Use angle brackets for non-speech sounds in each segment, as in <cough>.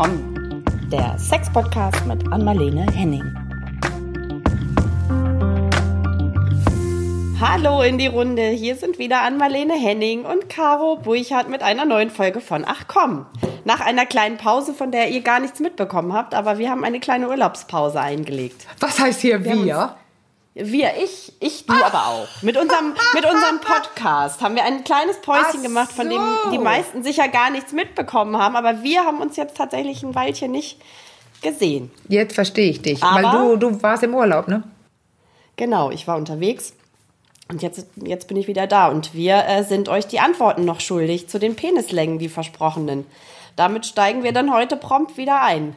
komm, der Sex-Podcast mit Anmalene Henning. Hallo in die Runde, hier sind wieder Anmalene Henning und Caro Burchardt mit einer neuen Folge von Ach komm. Nach einer kleinen Pause, von der ihr gar nichts mitbekommen habt, aber wir haben eine kleine Urlaubspause eingelegt. Was heißt hier wir? wir? Wir, ich, ich, du aber auch. Mit unserem, mit unserem <laughs> Podcast haben wir ein kleines Päuschen Ach gemacht, von dem die meisten sicher gar nichts mitbekommen haben. Aber wir haben uns jetzt tatsächlich ein Weilchen nicht gesehen. Jetzt verstehe ich dich. Aber- weil du, du warst im Urlaub, ne? Genau, ich war unterwegs und jetzt, jetzt bin ich wieder da. Und wir äh, sind euch die Antworten noch schuldig zu den Penislängen, die versprochenen. Damit steigen wir dann heute prompt wieder ein.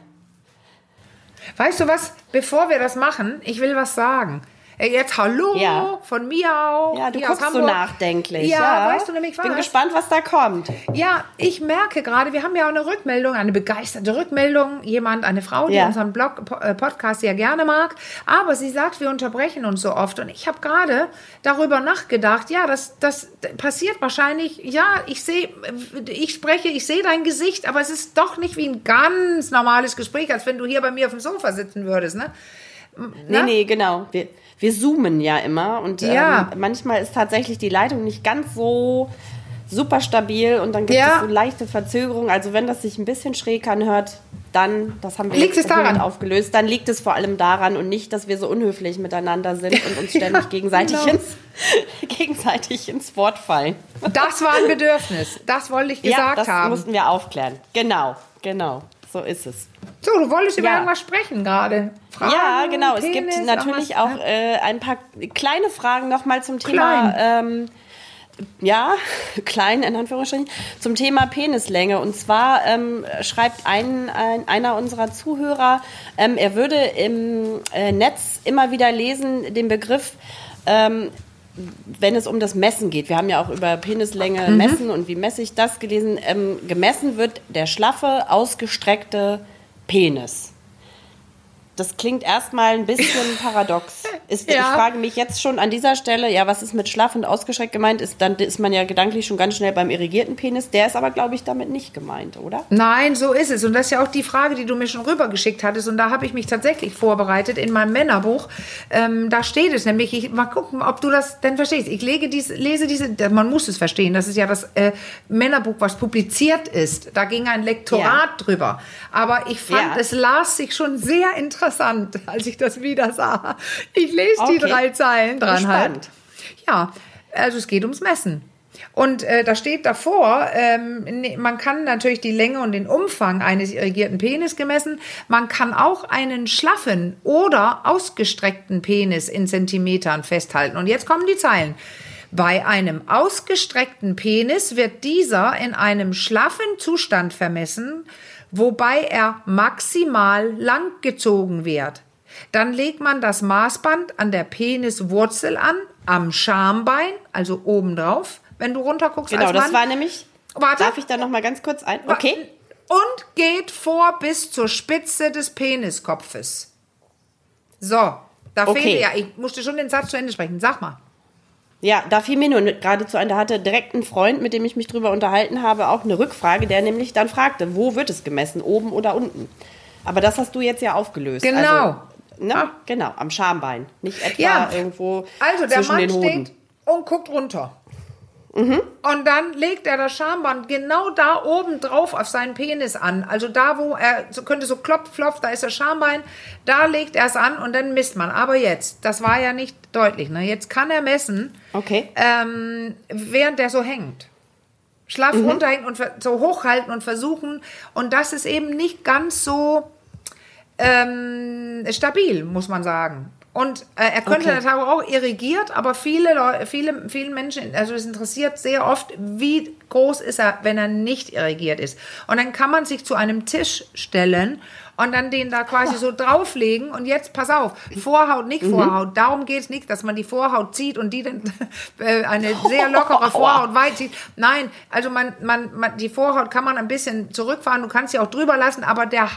Weißt du was? Bevor wir das machen, ich will was sagen. Jetzt hallo Ja. von mir auch. Ja, du guckst so nachdenklich. Ja, weißt du nämlich was? Bin gespannt, was da kommt. Ja, ich merke gerade, wir haben ja auch eine Rückmeldung, eine begeisterte Rückmeldung. Jemand, eine Frau, die Ja. unseren Blog, äh, Podcast sehr gerne mag. Aber sie sagt, wir unterbrechen uns so oft. Und ich habe gerade darüber nachgedacht, ja, das, das passiert wahrscheinlich. Ja, ich sehe, ich spreche, ich sehe dein Gesicht, aber es ist doch nicht wie ein ganz normales Gespräch, als wenn du hier bei mir auf dem Sofa sitzen würdest, ne? Nee, Na? nee, genau. Wir, wir zoomen ja immer und Ja. ähm, manchmal ist tatsächlich die Leitung nicht ganz so super stabil und dann gibt Ja. es so leichte Verzögerungen. Also wenn das sich ein bisschen schräg anhört, dann, das haben wir Liegt jetzt es daran? aufgelöst, dann liegt es vor allem daran und nicht, dass wir so unhöflich miteinander sind und uns <laughs> ständig gegenseitig, genau. ins, <laughs> gegenseitig ins Wort fallen. Das war ein Bedürfnis. Das wollte ich ja, gesagt das haben. mussten wir aufklären. Genau, genau. So ist es. So, du wolltest über Ja. irgendwas sprechen gerade. Fragen, Ja, genau. Es Penis, gibt natürlich auch ne? äh, ein paar kleine Fragen nochmal zum Thema. Ähm, ja, <laughs> klein in Anführungsstrichen, zum Thema Penislänge. Und zwar ähm, schreibt ein, ein, einer unserer Zuhörer, ähm, er würde im äh, Netz immer wieder lesen den Begriff, ähm, wenn es um das Messen geht. Wir haben ja auch über Penislänge Mhm. messen und wie messe ich das gelesen. Ähm, gemessen wird der schlaffe, ausgestreckte Penis. Das klingt erstmal ein bisschen <laughs> paradox. Ist, Ich Ja. frage mich jetzt schon an dieser Stelle, ja, was ist mit schlaff und ausgestreckt gemeint? Ist, dann ist man ja gedanklich schon ganz schnell beim irrigierten Penis. Der ist aber, glaube ich, damit nicht gemeint, oder? Nein, so ist es. Und das ist ja auch die Frage, die du mir schon rübergeschickt hattest. Und da habe ich mich tatsächlich vorbereitet in meinem Männerbuch. Ähm, da steht es nämlich, ich, mal gucken, ob du das denn verstehst. Ich lege dies, lese diese, man muss es verstehen, das ist ja das äh, Männerbuch, was publiziert ist. Da ging ein Lektorat drüber. Aber ich fand, Ja. es las sich schon sehr interessant, als ich das wieder sah. Ich lese die Okay. drei Zeilen dranhalb. Gespannt. Ja, also es geht ums Messen. Und äh, da steht davor, ähm, nee, man kann natürlich die Länge und den Umfang eines irrigierten Penis gemessen. Man kann auch einen schlaffen oder ausgestreckten Penis in Zentimetern festhalten. Und jetzt kommen die Zeilen. Bei einem ausgestreckten Penis wird dieser in einem schlaffen Zustand vermessen, wobei er maximal langgezogen wird. Dann legt man das Maßband an der Peniswurzel an, am Schambein, also oben drauf, wenn du runter guckst. Genau, als das Mann. war nämlich. Warte. Darf ich da noch mal ganz kurz ein? Okay. Und geht vor bis zur Spitze des Peniskopfes. So, da Okay. fehlt ja, ich musste schon den Satz zu Ende sprechen. Sag mal. Ja, da fiel mir nur geradezu ein, da hatte direkt ein Freund, mit dem ich mich drüber unterhalten habe, auch eine Rückfrage, der nämlich dann fragte, wo wird es gemessen, oben oder unten? Aber das hast du jetzt ja aufgelöst. Genau. Also, ne? Ah. Genau, am Schambein, nicht etwa Ja, irgendwo Also der zwischen Mann den Hoden. steht und guckt runter. Mhm. Und dann legt er das Schamband genau da oben drauf auf seinen Penis an. Also da, wo er so könnte so klopf, klopf, da ist das Schambein, da legt er es an und dann misst man. Aber jetzt, das war ja nicht deutlich, ne? Jetzt kann er messen, Okay. ähm, während der so hängt. Schlaff Mhm. runterhängen und so hochhalten und versuchen. Und das ist eben nicht ganz so ähm, stabil, muss man sagen. Und äh, er könnte Okay. natürlich auch irrigiert, aber viele Leute, viele, viele Menschen, also es interessiert sehr oft, wie groß ist er, wenn er nicht irrigiert ist. Und dann kann man sich zu einem Tisch stellen und dann den da quasi so drauflegen und jetzt pass auf, Vorhaut, nicht Vorhaut, darum geht es nicht, dass man die Vorhaut zieht und die dann <laughs> äh, eine sehr lockere <laughs> Vorhaut weit zieht. Nein, also man, man, man, die Vorhaut kann man ein bisschen zurückfahren, du kannst sie auch drüber lassen, aber der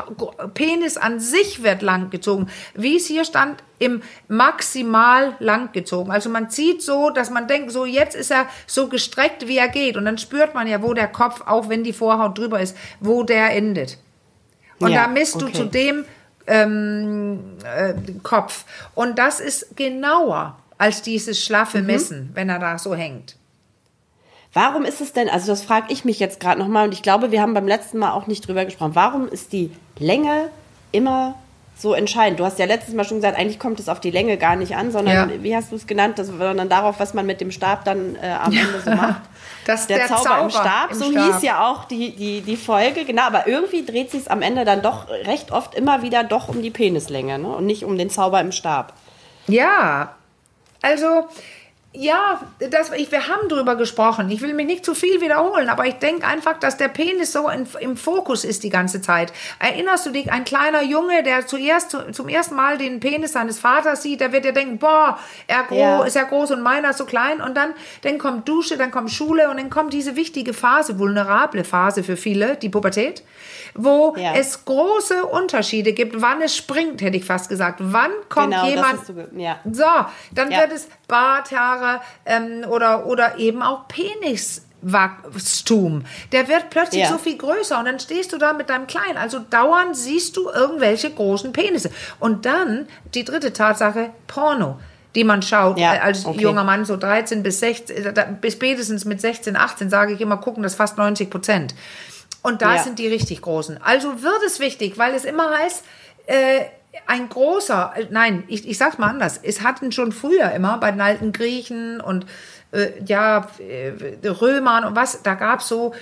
Penis an sich wird lang gezogen. Wie es hier stand, im maximal lang gezogen. Also man zieht so, dass man denkt, so jetzt ist er so gestreckt, wie er geht. Und dann spürt man ja, wo der Kopf, auch wenn die Vorhaut drüber ist, wo der endet. Und Ja, da misst du okay. zu dem ähm, äh, Kopf. Und das ist genauer als dieses schlaffe Mhm. Messen, wenn er da so hängt. Warum ist es denn, also das frage ich mich jetzt gerade nochmal und ich glaube, wir haben beim letzten Mal auch nicht drüber gesprochen. Warum ist die Länge immer so entscheidend? Du hast ja letztes Mal schon gesagt, eigentlich kommt es auf die Länge gar nicht an, sondern, Ja. wie hast du es genannt, das, sondern darauf, was man mit dem Stab dann äh, am Ende so macht. <laughs> Das der, der Zauber, im Zauber Stab, im so Stab. hieß ja auch die, die, die Folge, genau, aber irgendwie dreht sich am Ende dann doch recht oft immer wieder doch um die Penislänge ne? und nicht um den Zauber im Stab. Ja, also ja, das, ich, wir haben drüber gesprochen. Ich will mich nicht zu viel wiederholen, aber ich denke einfach, dass der Penis so in, im Fokus ist die ganze Zeit. Erinnerst du dich, ein kleiner Junge, der zuerst zu, zum ersten Mal den Penis seines Vaters sieht, der wird ja denken, boah, er gro Ja. ist ja groß und meiner ist so klein. Und dann, dann kommt Dusche, dann kommt Schule und dann kommt diese wichtige Phase, vulnerable Phase für viele, die Pubertät, wo Ja. es große Unterschiede gibt, wann es springt, hätte ich fast gesagt. Wann kommt Genau, jemand ge- ja. so, dann wird es Barthaare ähm, oder, oder eben auch Peniswachstum. Der wird plötzlich Ja. so viel größer und dann stehst du da mit deinem Kleinen. Also dauernd siehst du irgendwelche großen Penisse. Und dann die dritte Tatsache, Porno die man schaut Ja, äh, als okay. junger Mann, so 13 bis 16, äh, bis spätestens mit 16, 18, sage ich immer, gucken das fast 90 Prozent. Und da Ja. sind die richtig großen. Also wird es wichtig, weil es immer heißt, äh, ein großer, nein, ich, ich sag's mal anders, es hatten schon früher immer bei den alten Griechen und äh, ja, äh, Römern und was, da gab's so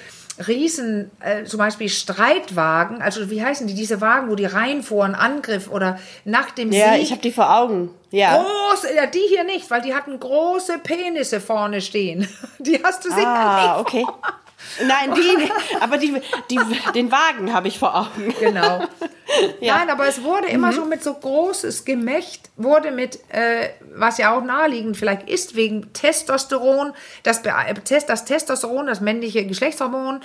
Riesen, äh, zum Beispiel Streitwagen, also wie heißen die, diese Wagen, wo die reinfuhren, Angriff oder nach dem Ja, Sieg. ich habe die vor Augen. Ja. Große, ja, die hier nicht, weil die hatten große Penisse vorne stehen. <laughs> Die hast du sicher Ah, nicht. okay. Nein, die, aber die, die, den Wagen habe ich vor Augen. Genau. <laughs> Ja. Nein, aber es wurde immer so mit so großes Gemächt, wurde mit, äh, was ja auch naheliegend vielleicht ist, wegen Testosteron, das, äh, das Testosteron, das männliche Geschlechtshormon,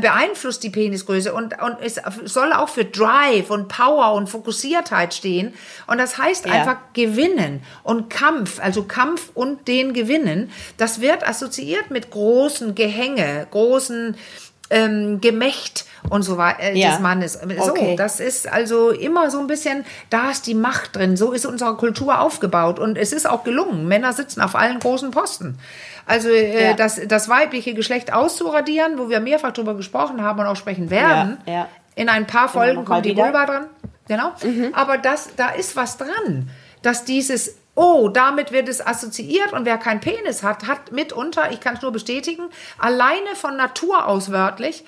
beeinflusst die Penisgröße und, und es soll auch für Drive und Power und Fokussiertheit stehen. Und das heißt Ja. einfach gewinnen und Kampf, also Kampf und den gewinnen. Das wird assoziiert mit großen Gehänge, großen ähm, Gemächt und so weiter äh, Ja. des Mannes. So, Okay. das ist also immer so ein bisschen, da ist die Macht drin. So ist unsere Kultur aufgebaut und es ist auch gelungen. Männer sitzen auf allen großen Posten. Also äh, Ja. das, das weibliche Geschlecht auszuradieren, wo wir mehrfach drüber gesprochen haben und auch sprechen werden. Ja. In ein paar Folgen kommt die. Vulva dran. Genau. Mhm. Aber das, da ist was dran, dass dieses Oh, damit wird es assoziiert und wer keinen Penis hat, hat mitunter, ich kann es nur bestätigen, alleine von Natur aus wörtlich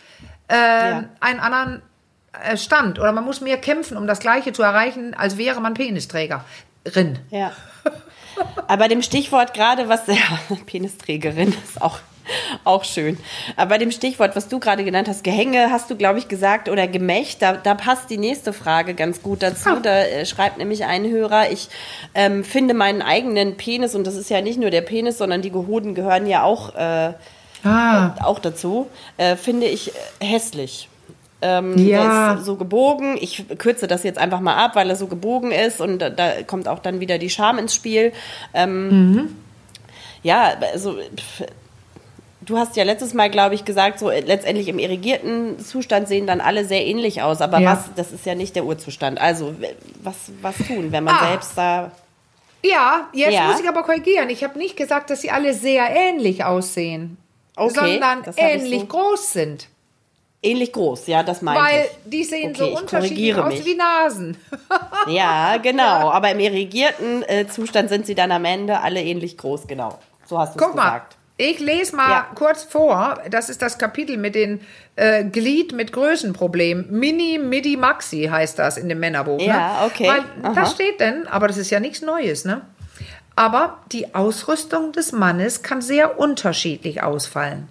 äh, Ja. einen anderen äh, Stand oder man muss mehr kämpfen, um das Gleiche zu erreichen, als wäre man Penisträgerin. Ja. Aber dem Stichwort gerade, was ja, <laughs> Penisträgerin ist auch, <laughs> auch schön. Aber bei dem Stichwort, was du gerade genannt hast, Gehänge, hast du, glaube ich, gesagt, oder Gemächt, da, da passt die nächste Frage ganz gut dazu. Ah. Da äh, schreibt nämlich ein Hörer, ich ähm, finde meinen eigenen Penis, und das ist ja nicht nur der Penis, sondern die Gehoden gehören ja auch, äh, Ah, auch dazu, äh, finde ich äh, hässlich. Ähm, Ja. Der ist so gebogen. Ich kürze das jetzt einfach mal ab, weil er so gebogen ist und da, da kommt auch dann wieder die Scham ins Spiel. Ähm, Ja, also du hast ja letztes Mal, glaube ich, gesagt, so äh, letztendlich im irrigierten Zustand sehen dann alle sehr ähnlich aus. Aber Ja. was, das ist ja nicht der Urzustand. Also was, was tun, wenn man Ah. selbst da. ja, jetzt Ja. muss ich aber korrigieren. Ich habe nicht gesagt, dass sie alle sehr ähnlich aussehen, Okay, sondern ähnlich so- groß sind. Ähnlich groß, ja, das meinte Weil ich. die sehen Okay, so ich unterschiedlich aus mich. wie Nasen. <laughs> Ja, genau. Aber im irrigierten äh, Zustand sind sie dann am Ende alle ähnlich groß, genau. So hast du es Guck mal, gesagt. Ich lese mal Ja. kurz vor. Das ist das Kapitel mit den äh, Glied mit Größenproblemen. Mini, Midi, Maxi heißt das in dem Männerbuch. Ja, ne? okay. Weil Aha. da steht denn, aber das ist ja nichts Neues, ne? Aber die Ausrüstung des Mannes kann sehr unterschiedlich ausfallen.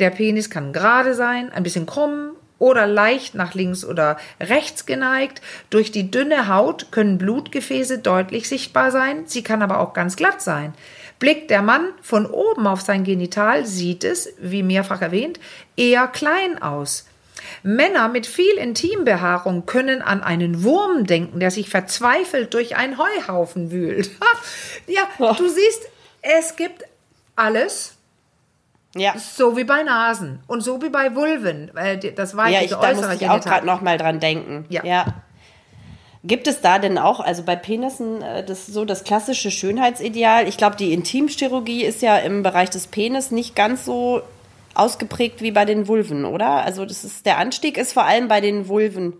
Der Penis kann gerade sein, ein bisschen krumm oder leicht nach links oder rechts geneigt. Durch die dünne Haut können Blutgefäße deutlich sichtbar sein. Sie kann aber auch ganz glatt sein. Blickt der Mann von oben auf sein Genital, sieht es, wie mehrfach erwähnt, eher klein aus. Männer mit viel Intimbehaarung können an einen Wurm denken, der sich verzweifelt durch einen Heuhaufen wühlt. <laughs> ja, du siehst, es gibt alles. Ja. So wie bei Nasen und so wie bei Vulven. Äh, das Ja, weibliche ich, da muss ich auch gerade noch mal dran denken. Ja. Gibt es da denn auch, also bei Penissen, äh, das so das klassische Schönheitsideal? Ich glaube, die Intimchirurgie ist ja im Bereich des Penis nicht ganz so ausgeprägt wie bei den Vulven, oder? Also das ist der Anstieg ist vor allem bei den Vulven.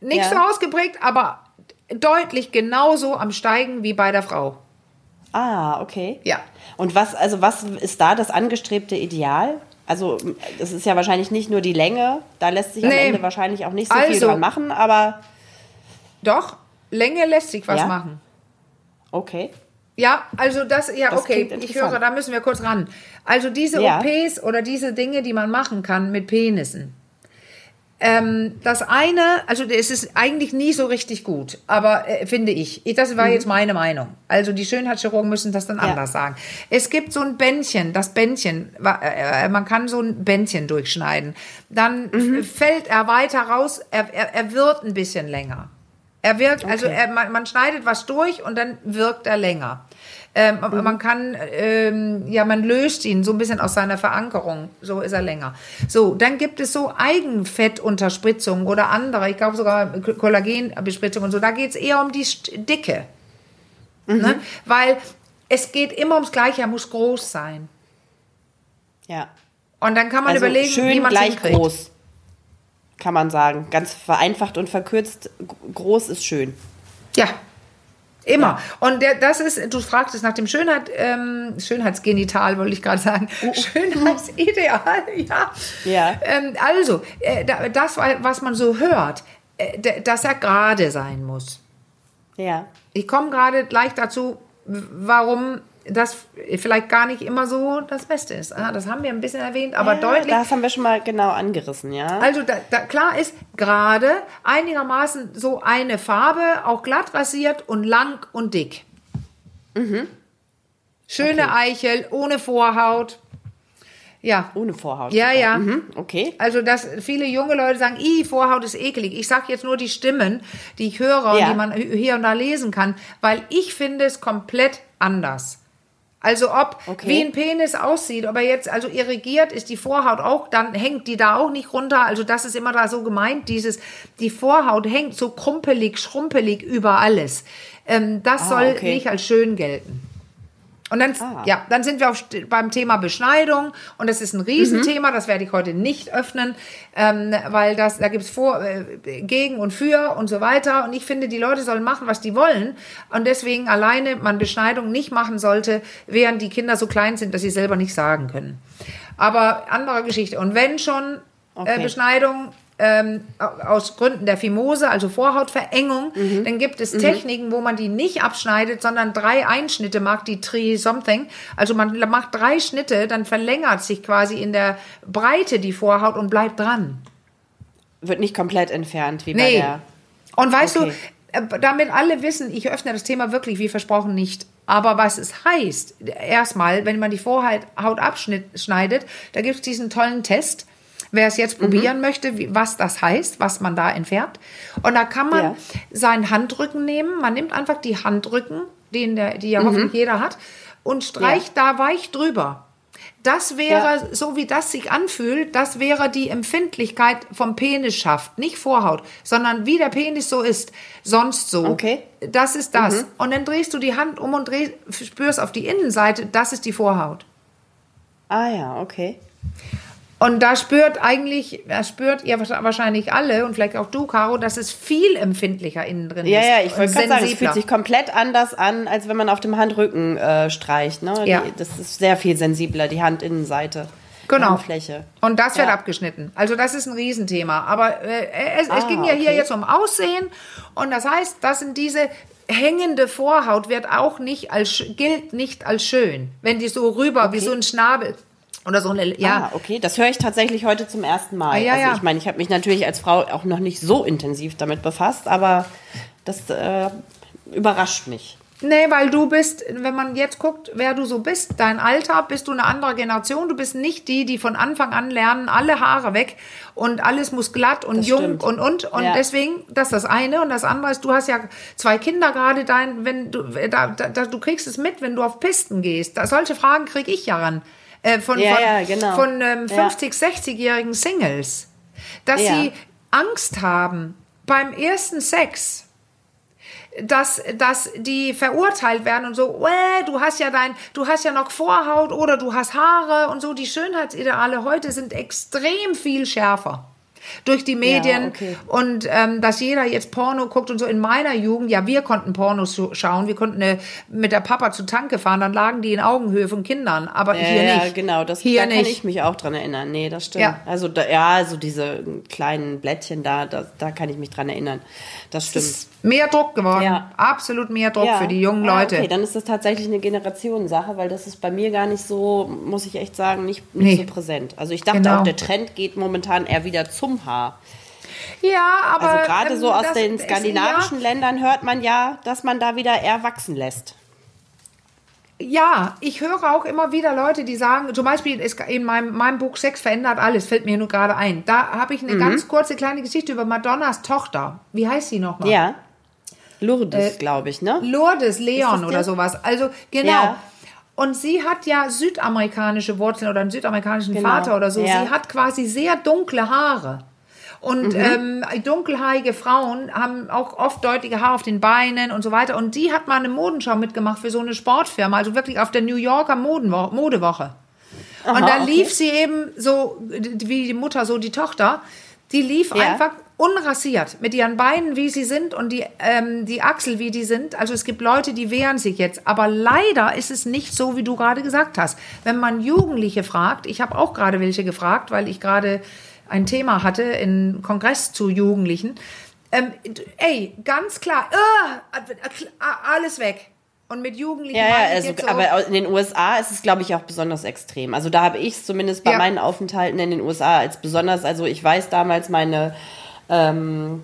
Nicht Ja. so ausgeprägt, aber deutlich genauso am Steigen wie bei der Frau. Ah, okay. Ja. Und was, also was ist da das angestrebte Ideal? Also es ist ja wahrscheinlich nicht nur die Länge, da lässt sich am Nee. Ende wahrscheinlich auch nicht so viel Also- dran machen, aber Doch, Länge lässt sich was Ja? machen. okay. Ja, also das, ja, Das okay, ich höre, da müssen wir kurz ran. Also diese Ja. OPs oder diese Dinge, die man machen kann mit Penissen. Ähm, das eine, also es ist eigentlich nie so richtig gut, aber äh, finde ich. Das war jetzt meine Meinung. Also die Schönheitschirurgen müssen das dann Mhm. Ja. anders sagen. Es gibt so ein Bändchen, das Bändchen, wa- äh, man kann so ein Bändchen durchschneiden. Dann Mhm. fällt er weiter raus, er, er, er wird ein bisschen länger. Er wirkt, also Okay. er, man, man schneidet was durch und dann wirkt er länger. Ähm, Mhm. Man kann, ähm, ja, man löst ihn so ein bisschen aus seiner Verankerung. So ist er länger. So, dann gibt es so Eigenfettunterspritzungen oder andere, ich glaube sogar Kollagenbespritzungen und so. Da geht es eher um die Dicke. Mhm. Ne? Weil es geht immer ums Gleiche, er muss groß sein. Ja. Und dann kann man Also überlegen, schön wie man gleich hinkriegt. groß, kann man sagen. Ganz vereinfacht und verkürzt, groß ist schön. Ja. Immer. Und der, das ist, du fragtest nach dem Schönheit, ähm, Schönheitsgenital, wollte ich gerade sagen. Schönheitsideal, <laughs> ja. Ja. Ähm, also, äh, da- das, was man so hört, äh, dass er gerade sein muss. Ja. Ich komme gerade gleich dazu, warum das vielleicht gar nicht immer so das Beste ist. Das haben wir ein bisschen erwähnt, aber ja, deutlich. Das haben wir schon mal genau angerissen, ja. Also da, da, klar ist gerade einigermaßen so eine Farbe, auch glatt rasiert und lang und dick. Schöne Okay. Eichel, ohne Vorhaut. Ja. Ohne Vorhaut. Ja, sogar. ja. Mhm. Okay. Also, dass viele junge Leute sagen, i, Vorhaut ist ekelig. Ich sage jetzt nur die Stimmen, die ich höre und Ja. die man hier und da lesen kann, weil ich finde es komplett anders. Also ob Okay. wie ein Penis aussieht, ob er jetzt also irrigiert ist, die Vorhaut auch, dann hängt die da auch nicht runter. Also das ist immer da so gemeint, dieses, die Vorhaut hängt so krumpelig, schrumpelig über alles. Ähm, das Ah, soll okay. nicht als schön gelten. Und dann, Ah. ja, dann sind wir auf, beim Thema Beschneidung und das ist ein Riesenthema, das werde ich heute nicht öffnen, ähm, weil das, da gibt's vor, äh, gegen und für und so weiter und ich finde, die Leute sollen machen, was die wollen und deswegen alleine man Beschneidung nicht machen sollte, während die Kinder so klein sind, dass sie selber nicht sagen können. Aber andere Geschichte. Und wenn schon äh, Okay. Beschneidung ähm, aus Gründen der Fimose, also Vorhautverengung, Mhm. dann gibt es Techniken, wo man die nicht abschneidet, sondern drei Einschnitte macht, die Tree Something. Also man macht drei Schnitte, dann verlängert sich quasi in der Breite die Vorhaut und bleibt dran. Wird nicht komplett entfernt, wie bei Nee. der. Und weißt Okay. du, äh, damit alle wissen, ich öffne das Thema wirklich, wie versprochen, nicht. Aber was es heißt, erstmal, wenn man die Vorhaut Haut abschneidet, da gibt es diesen tollen Test. Wer es Mhm. jetzt probieren möchte, wie, was das heißt, was man da entfernt. Und da kann man Ja. seinen Handrücken nehmen. Man nimmt einfach die Handrücken, den der, die ja hoffentlich jeder hat, und streicht da weich drüber. Das wäre, so wie das sich anfühlt, das wäre die Empfindlichkeit vom Penisschaft. Nicht Vorhaut, sondern wie der Penis so ist. Sonst so. Okay. Das ist das. Und dann drehst du die Hand um und dreh, spürst auf die Innenseite, das ist die Vorhaut. Ah ja, okay. Und da spürt eigentlich, da spürt ihr wahrscheinlich alle und vielleicht auch du, Caro, dass es viel empfindlicher innen drin Ja, ist. ja, ich und wollte gerade sagen, es fühlt sich komplett anders an, als wenn man auf dem Handrücken äh, streicht. Ne? Ja. Die, das ist sehr viel sensibler, die Handinnenseite. Genau. Handfläche. Und das wird Ja. abgeschnitten. Also das ist ein Riesenthema. Aber äh, es, es Ah, ging ja hier okay. jetzt um Aussehen. Und das heißt, das sind diese hängende Vorhaut wird auch nicht als gilt nicht als schön, wenn die so rüber wie so ein Schnabel oder so eine ja Ah, okay, das höre ich tatsächlich heute zum ersten Mal. Ah, ja, also ich meine, ich habe mich natürlich als Frau auch noch nicht so intensiv damit befasst, aber das äh, überrascht mich. Nee, weil du bist, wenn man jetzt guckt, wer du so bist, dein Alter, bist du eine andere Generation. Du bist nicht die, die von Anfang an lernen, alle Haare weg und alles muss glatt und Das jung stimmt. und und. Und Ja. deswegen, das ist das eine. Und das andere ist, du hast ja zwei Kinder gerade, dein, wenn du, da, da, da, du kriegst es mit, wenn du auf Pisten gehst. Da, solche Fragen kriege ich ja ran. Äh, von, Ja, von, ja, genau. von ähm, Ja. 50, 60-jährigen Singles, dass sie Angst haben beim ersten Sex, dass, dass die verurteilt werden und so, "Wäh, du hast ja dein, du hast ja noch Vorhaut oder du hast Haare und so. Die Schönheitsideale heute sind extrem viel schärfer. Durch die Medien okay. und ähm, dass jeder jetzt Porno guckt und so. In meiner Jugend, ja, wir konnten Pornos so schauen, wir konnten äh, mit der Papa zu Tanke fahren, dann lagen die in Augenhöhe von Kindern, aber Ja, hier ja, nicht. genau, das hier da kann nicht. ich mich auch dran erinnern. Nee, das stimmt. Ja. Also da, ja, also diese kleinen Blättchen da, da, da kann ich mich dran erinnern. Das stimmt. ist mehr Druck geworden. Ja. Absolut mehr Druck für die jungen Ah, Leute. Okay, dann ist das tatsächlich eine Generationssache, weil das ist bei mir gar nicht so, muss ich echt sagen, nicht, nicht Nee. so präsent. Also ich dachte Genau. auch, der Trend geht momentan eher wieder zum Haar. ja, aber Also gerade ähm, so aus den skandinavischen Ländern hört man ja, dass man da wieder eher wachsen lässt. Ja, ich höre auch immer wieder Leute, die sagen, zum Beispiel ist in meinem, meinem Buch Sex verändert alles, fällt mir nur gerade ein. Da habe ich eine Mhm. ganz kurze kleine Geschichte über Madonnas Tochter. Wie heißt sie nochmal? Ja. Lourdes, glaube ich, ne? Lourdes, Leon oder der? sowas. Also genau. Ja. Und sie hat ja südamerikanische Wurzeln oder einen südamerikanischen Genau. Vater oder so. Ja. Sie hat quasi sehr dunkle Haare. Und Mhm. ähm, dunkelhaarige Frauen haben auch oft deutliche Haare auf den Beinen und so weiter. Und die hat mal eine Modenschau mitgemacht für so eine Sportfirma, also wirklich auf der New Yorker Modenwo Modewoche. und da okay. lief sie eben so, wie die Mutter, so die Tochter, die lief Ja. einfach unrasiert mit ihren Beinen, wie sie sind und die, ähm, die Achsel, wie die sind. Also es gibt Leute, die wehren sich jetzt. Aber leider ist es nicht so, wie du gerade gesagt hast. Wenn man Jugendliche fragt, ich habe auch gerade welche gefragt, weil ich gerade ein Thema hatte in Kongress zu Jugendlichen. Ähm, ey, ganz klar, äh, alles weg. Und mit Jugendlichen Ja, ja, also, so, aber in den USA ist es, glaube ich, auch besonders extrem. Also da habe ich es zumindest bei Ja. meinen Aufenthalten in den USA als besonders, also ich weiß damals meine, ähm,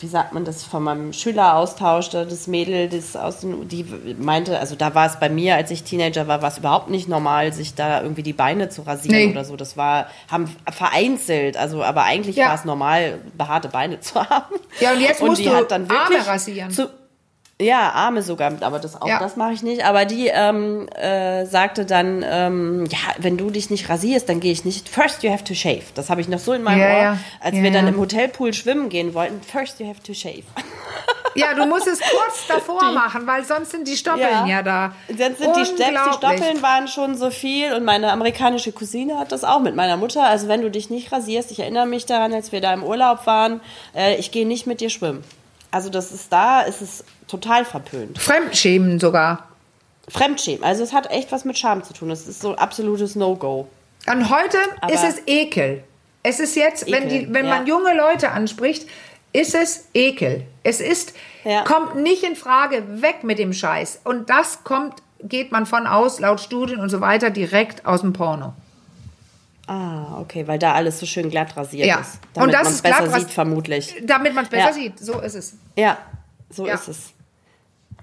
wie sagt man das, von meinem Schüleraustausch, da das Mädel, das aus den, die meinte, also da war es bei mir, als ich Teenager war, war es überhaupt nicht normal, sich da irgendwie die Beine zu rasieren Nee. oder so. Das war, haben vereinzelt, also aber eigentlich Ja. war es normal, behaarte Beine zu <laughs> haben. Ja, und jetzt musst die du hat dann wirklich Arme rasieren. Zu, ja, Arme sogar, aber das auch Ja. das mache ich nicht. Aber die ähm, äh, sagte dann, ähm, ja, wenn du dich nicht rasierst, dann gehe ich nicht. First you have to shave. Das habe ich noch so in meinem Ja, Ohr, ja. als wir dann im Hotelpool schwimmen gehen wollten. First you have to shave. <laughs> Ja, du musst es kurz davor machen, weil sonst sind die Stoppeln ja, da. Dann sind die, selbst die. Stoppeln waren schon so viel und meine amerikanische Cousine hat das auch mit meiner Mutter. Also wenn du dich nicht rasierst, ich erinnere mich daran, als wir da im Urlaub waren, äh, ich gehe nicht mit dir schwimmen. Also das ist da, ist es total verpönt. Fremdschämen sogar. Fremdschämen. Also es hat echt was mit Scham zu tun. Das ist so absolutes No-Go. Und heute Aber- ist es Ekel. Es ist jetzt, wenn, Ekel, die, wenn man ja. junge Leute anspricht, ist es Ekel. Es ist, Ja. kommt nicht in Frage, weg mit dem Scheiß. Und das kommt, geht man von aus, laut Studien und so weiter, direkt aus dem Porno. Ah, okay, weil da alles so schön glatt rasiert Ja. ist. Und Damit das man es ist glatt besser sieht, vermutlich. Damit man es besser Ja. sieht. So ist es. Ja, so ist es.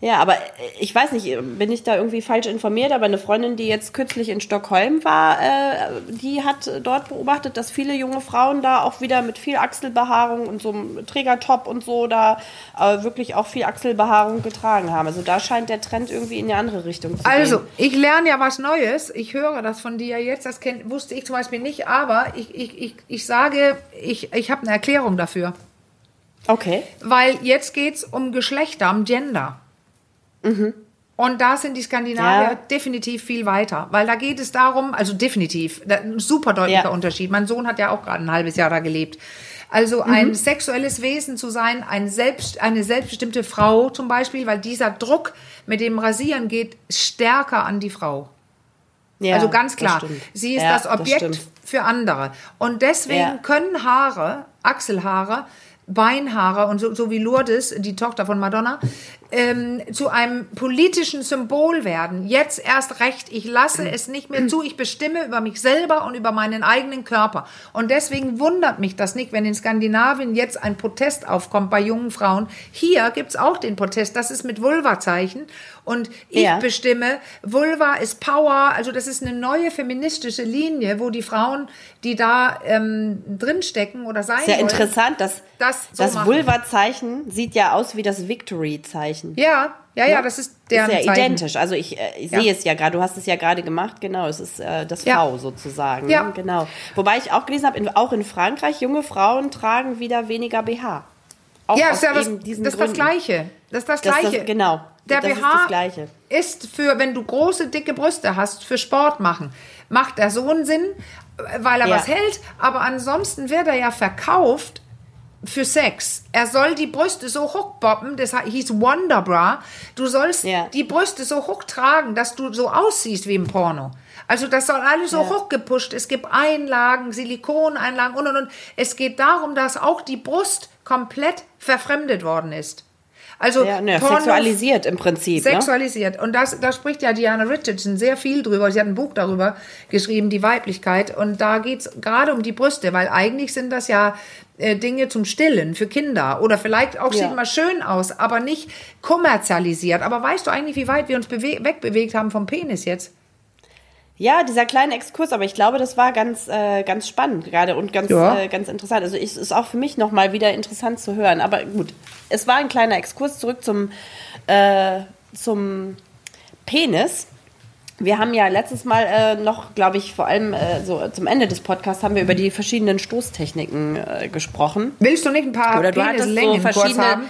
Ja, aber äh, ich weiß nicht, bin ich da irgendwie falsch informiert, aber eine Freundin, die jetzt kürzlich in Stockholm war, äh, die hat dort beobachtet, dass viele junge Frauen da auch wieder mit viel Achselbehaarung und so einem Trägertop und so da äh, wirklich auch viel Achselbehaarung getragen haben. Also da scheint der Trend irgendwie in eine andere Richtung zu Also, gehen. ich lerne ja was Neues. Ich höre das von dir jetzt. Das kenn, wusste ich zum Beispiel nicht. Aber ich, ich, ich, ich sage, ich, ich habe eine Erklärung dafür. Okay. Weil jetzt geht es um Geschlechter, um Gender. Und da sind die Skandinavier Ja. definitiv viel weiter. Weil da geht es darum, also definitiv, ein super deutlicher Ja. Unterschied. Mein Sohn hat ja auch gerade ein halbes Jahr da gelebt. Also Mhm. ein sexuelles Wesen zu sein, ein selbst, eine selbstbestimmte Frau zum Beispiel, weil dieser Druck mit dem Rasieren geht stärker an die Frau. Ja, also ganz das klar, sie ist das Objekt stimmt. für andere. Und deswegen können Haare, Achselhaare, Beinhaare und so, so wie Lourdes, die Tochter von Madonna, ähm, zu einem politischen Symbol werden. Jetzt erst recht. Ich lasse es nicht mehr zu. Ich bestimme über mich selber und über meinen eigenen Körper. Und deswegen wundert mich das nicht, wenn in Skandinavien jetzt ein Protest aufkommt bei jungen Frauen. Hier gibt's auch den Protest. Das ist mit Vulva-Zeichen. Und ich Ja. bestimme, Vulva ist Power. Also das ist eine neue feministische Linie, wo die Frauen, die da ähm, drinstecken oder sein Sehr wollen, interessant, dass das so das. Vulva-Zeichen sieht ja aus wie das Victory-Zeichen. Ja, Ja, ja, das ist der ist ja identisch. Also ich, äh, ich ja. sehe es ja gerade. Du hast es ja gerade gemacht. Genau, es ist äh, das ja. V sozusagen. Ja. Genau. Wobei ich auch gelesen habe, auch in Frankreich junge Frauen tragen wieder weniger BH. Auch ja, ist ja das, das ist das Gleiche. Das ist das Gleiche. Das, das, genau. Der das BH ist, ist, für, wenn du große, dicke Brüste hast, für Sport machen. Macht er so einen Sinn, weil er ja. was hält. Aber ansonsten wird er ja verkauft für Sex. Er soll die Brüste so hochboppen, das hieß Wonderbra. Du sollst ja. die Brüste so hoch tragen, dass du so aussiehst wie im Porno. Also das soll alles so ja. hochgepusht. Es gibt Einlagen, Silikoneinlagen und und und. Es geht darum, dass auch die Brust komplett verfremdet worden ist. Also ja, ne, sexualisiert im Prinzip. Ne? Sexualisiert. Ne? Und das, da spricht ja Diana Richardson sehr viel drüber. Sie hat ein Buch darüber geschrieben, die Weiblichkeit. Und da geht es gerade um die Brüste, weil eigentlich sind das ja äh, Dinge zum Stillen für Kinder. Oder vielleicht auch ja. sieht mal schön aus, aber nicht kommerzialisiert. Aber weißt du eigentlich, wie weit wir uns wegbewegt haben vom Penis jetzt? Ja, dieser kleine Exkurs, aber ich glaube, das war ganz, äh, ganz spannend gerade und ganz, ja. äh, ganz interessant. Also es ist auch für mich nochmal wieder interessant zu hören. Aber gut, es war ein kleiner Exkurs zurück zum, äh, zum Penis. Wir haben ja letztes Mal äh, noch, glaube ich, vor allem äh, so zum Ende des Podcasts haben wir über die verschiedenen Stoßtechniken äh, gesprochen. Willst du nicht ein paar Oder Penislängen so verschiedene, kurz haben?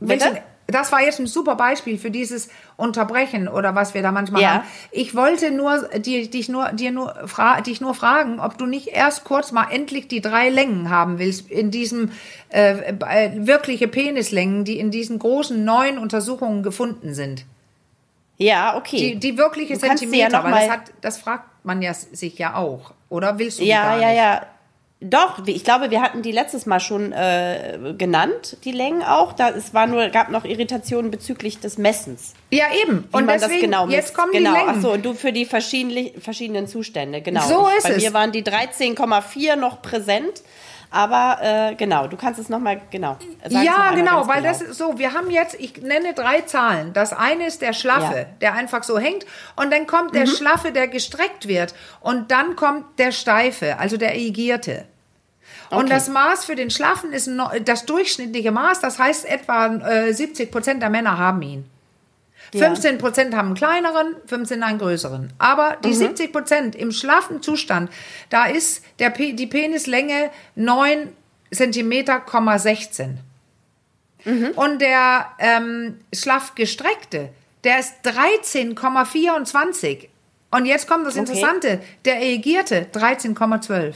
Bitte? Das war jetzt ein super Beispiel für dieses Unterbrechen oder was wir da manchmal ja. haben. Ich wollte nur, die, dich nur, dir nur, dich nur fragen, ob du nicht erst kurz mal endlich die drei Längen haben willst in diesem äh, äh, wirkliche Penislängen, die in diesen großen neuen Untersuchungen gefunden sind. Ja, okay. Die, die wirkliche du Zentimeter, ja weil das hat, das fragt man ja sich ja auch. Oder willst du ja, ja, ja. Doch, ich glaube, wir hatten die letztes Mal schon äh, genannt, die Längen auch. Da es war nur, gab noch Irritationen bezüglich des Messens. Ja, eben. und man deswegen, das genau misst. jetzt kommen genau. die Längen. Achso, und du für die verschiedenen Zustände, genau. So ich, ist bei es. Bei mir waren die 13,4 noch präsent. Aber äh, genau, du kannst es nochmal genau. Ja, genau, weil genau. das ist so, wir haben jetzt, ich nenne drei Zahlen. Das eine ist der Schlaffe, ja. der einfach so hängt. Und dann kommt der mhm. Schlaffe, der gestreckt wird. Und dann kommt der Steife, also der Igierte. Und okay. das Maß für den Schlaffen ist das durchschnittliche Maß, das heißt etwa äh, 70 Prozent der Männer haben ihn. 15 Prozent haben einen kleineren, 15 einen größeren. Aber die mhm. 70 Prozent im schlaffen Zustand, da ist der, die Penislänge 9 Zentimeter, 16. Mhm. Und der ähm, schlaff gestreckte, der ist 13,24. Und jetzt kommt das Interessante, okay. der Egierte 13,12.